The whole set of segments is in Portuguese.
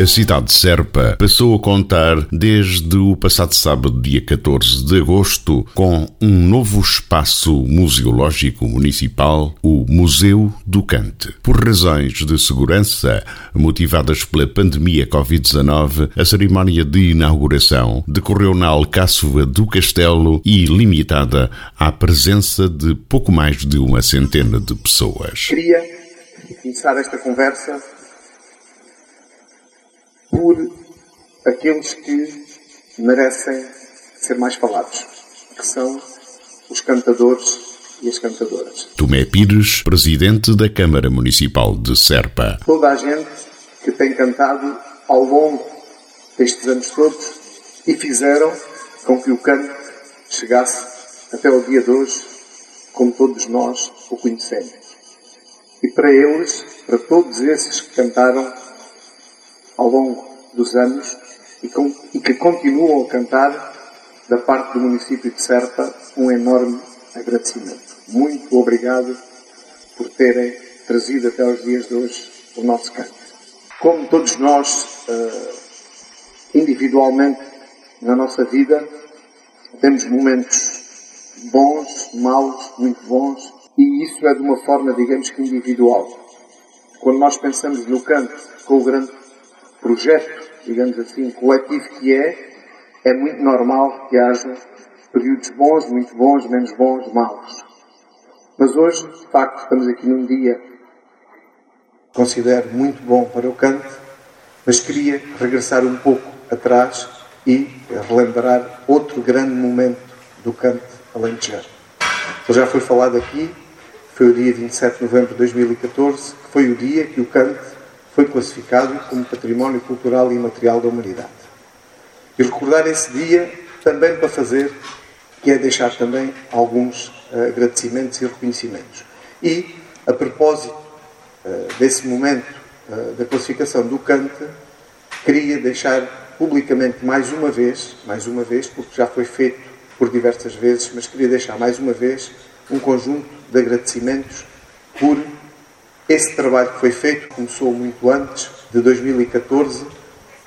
A cidade de Serpa passou a contar desde o passado sábado, dia 14 de agosto, com um novo espaço museológico municipal, o Museu do Cante. Por razões de segurança motivadas pela pandemia Covid-19, a cerimónia de inauguração decorreu na Alcáçova do Castelo e limitada à presença de pouco mais de uma centena de pessoas. Queria começar esta conversa por aqueles que merecem ser mais falados, que são os cantadores e as cantadoras. Tomé Pires, presidente da Câmara Municipal de Serpa. Toda a gente que tem cantado ao longo destes anos todos e fizeram com que o canto chegasse até o dia de hoje, como todos nós o conhecemos. E para eles, para todos esses que cantaram ao longo dos anos e, com, e que continuam a cantar, da parte do município de Serpa, um enorme agradecimento. Muito obrigado por terem trazido até aos dias de hoje o nosso canto. Como todos nós, uh, individualmente, na nossa vida, temos momentos bons, maus, muito bons, e isso é de uma forma, digamos que individual. Quando nós pensamos no canto com o grande projeto, digamos assim, coletivo que é, é muito normal que haja períodos bons, muito bons, menos bons, maus. Mas hoje, de facto, estamos aqui num dia considero muito bom para o canto, mas queria regressar um pouco atrás e relembrar outro grande momento do canto alentejano. Já foi falado aqui, foi o dia 27 de novembro de 2014, que foi o dia que o canto foi classificado como Património Cultural e Imaterial da Humanidade. E recordar esse dia também para fazer, que é deixar também alguns uh, agradecimentos e reconhecimentos. E, a propósito uh, desse momento uh, da classificação do Cante, queria deixar publicamente mais uma vez, mais uma vez, porque já foi feito por diversas vezes, mas queria deixar mais uma vez um conjunto de agradecimentos por esse trabalho que foi feito começou muito antes de 2014,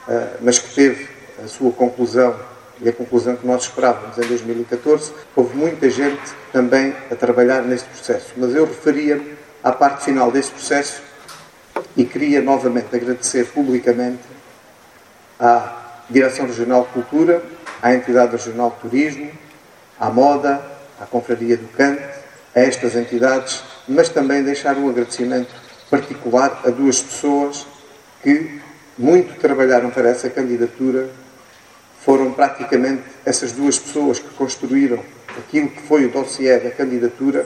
eh, mas que teve a sua conclusão e a conclusão que nós esperávamos em 2014. Houve muita gente também a trabalhar neste processo, mas eu referia-me à parte final deste processo e queria novamente agradecer publicamente à Direção Regional de Cultura, à Entidade Regional de Turismo, à Moda, à Confraria do Cante, a estas entidades mas também deixar um agradecimento particular a duas pessoas que muito trabalharam para essa candidatura. Foram praticamente essas duas pessoas que construíram aquilo que foi o dossiê da candidatura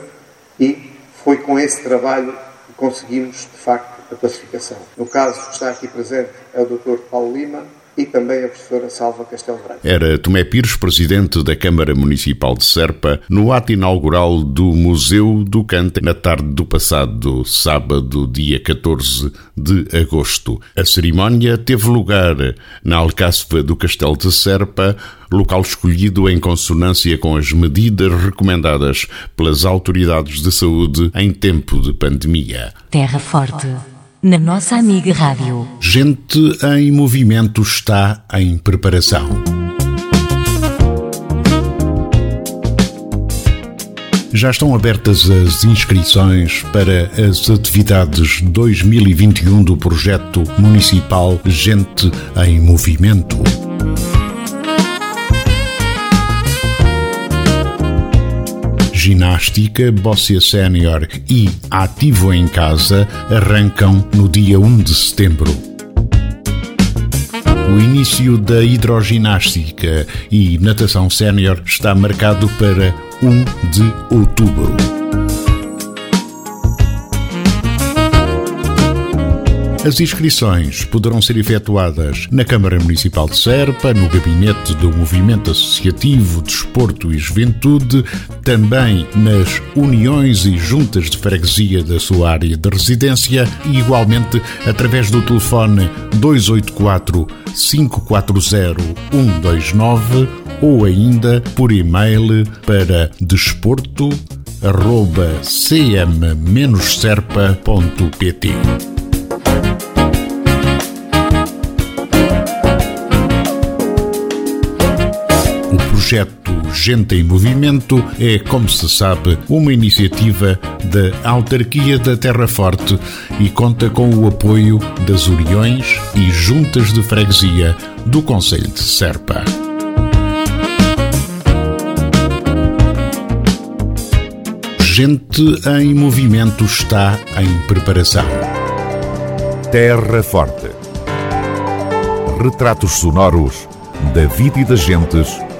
e foi com esse trabalho que conseguimos, de facto, a classificação. No caso, está aqui presente é o Dr. Paulo Lima, e também a professora Salva Castelo Branco. Era Tomé Pires, presidente da Câmara Municipal de Serpa, no ato inaugural do Museu do Cante na tarde do passado sábado, dia 14 de agosto. A cerimónia teve lugar na Alcáçova do Castelo de Serpa, local escolhido em consonância com as medidas recomendadas pelas autoridades de saúde em tempo de pandemia. Terra Forte na nossa amiga Rádio. Gente em Movimento está em preparação. Já estão abertas as inscrições para as atividades 2021 do projeto municipal Gente em Movimento. Ginástica, Bóssia Sénior e Ativo em Casa arrancam no dia 1 de setembro. O início da hidroginástica e natação sénior está marcado para 1 de outubro. As inscrições poderão ser efetuadas na Câmara Municipal de Serpa, no Gabinete do Movimento Associativo Desporto e Juventude, também nas uniões e juntas de freguesia da sua área de residência e, igualmente, através do telefone 284 540 129 ou ainda por e-mail para desporto@cm-serpa.pt. projeto Gente em Movimento é, como se sabe, uma iniciativa da Autarquia da Terra Forte e conta com o apoio das Uniões e Juntas de Freguesia do Conselho de Serpa. Gente em Movimento está em preparação. Terra Forte. Retratos sonoros da vida e das gentes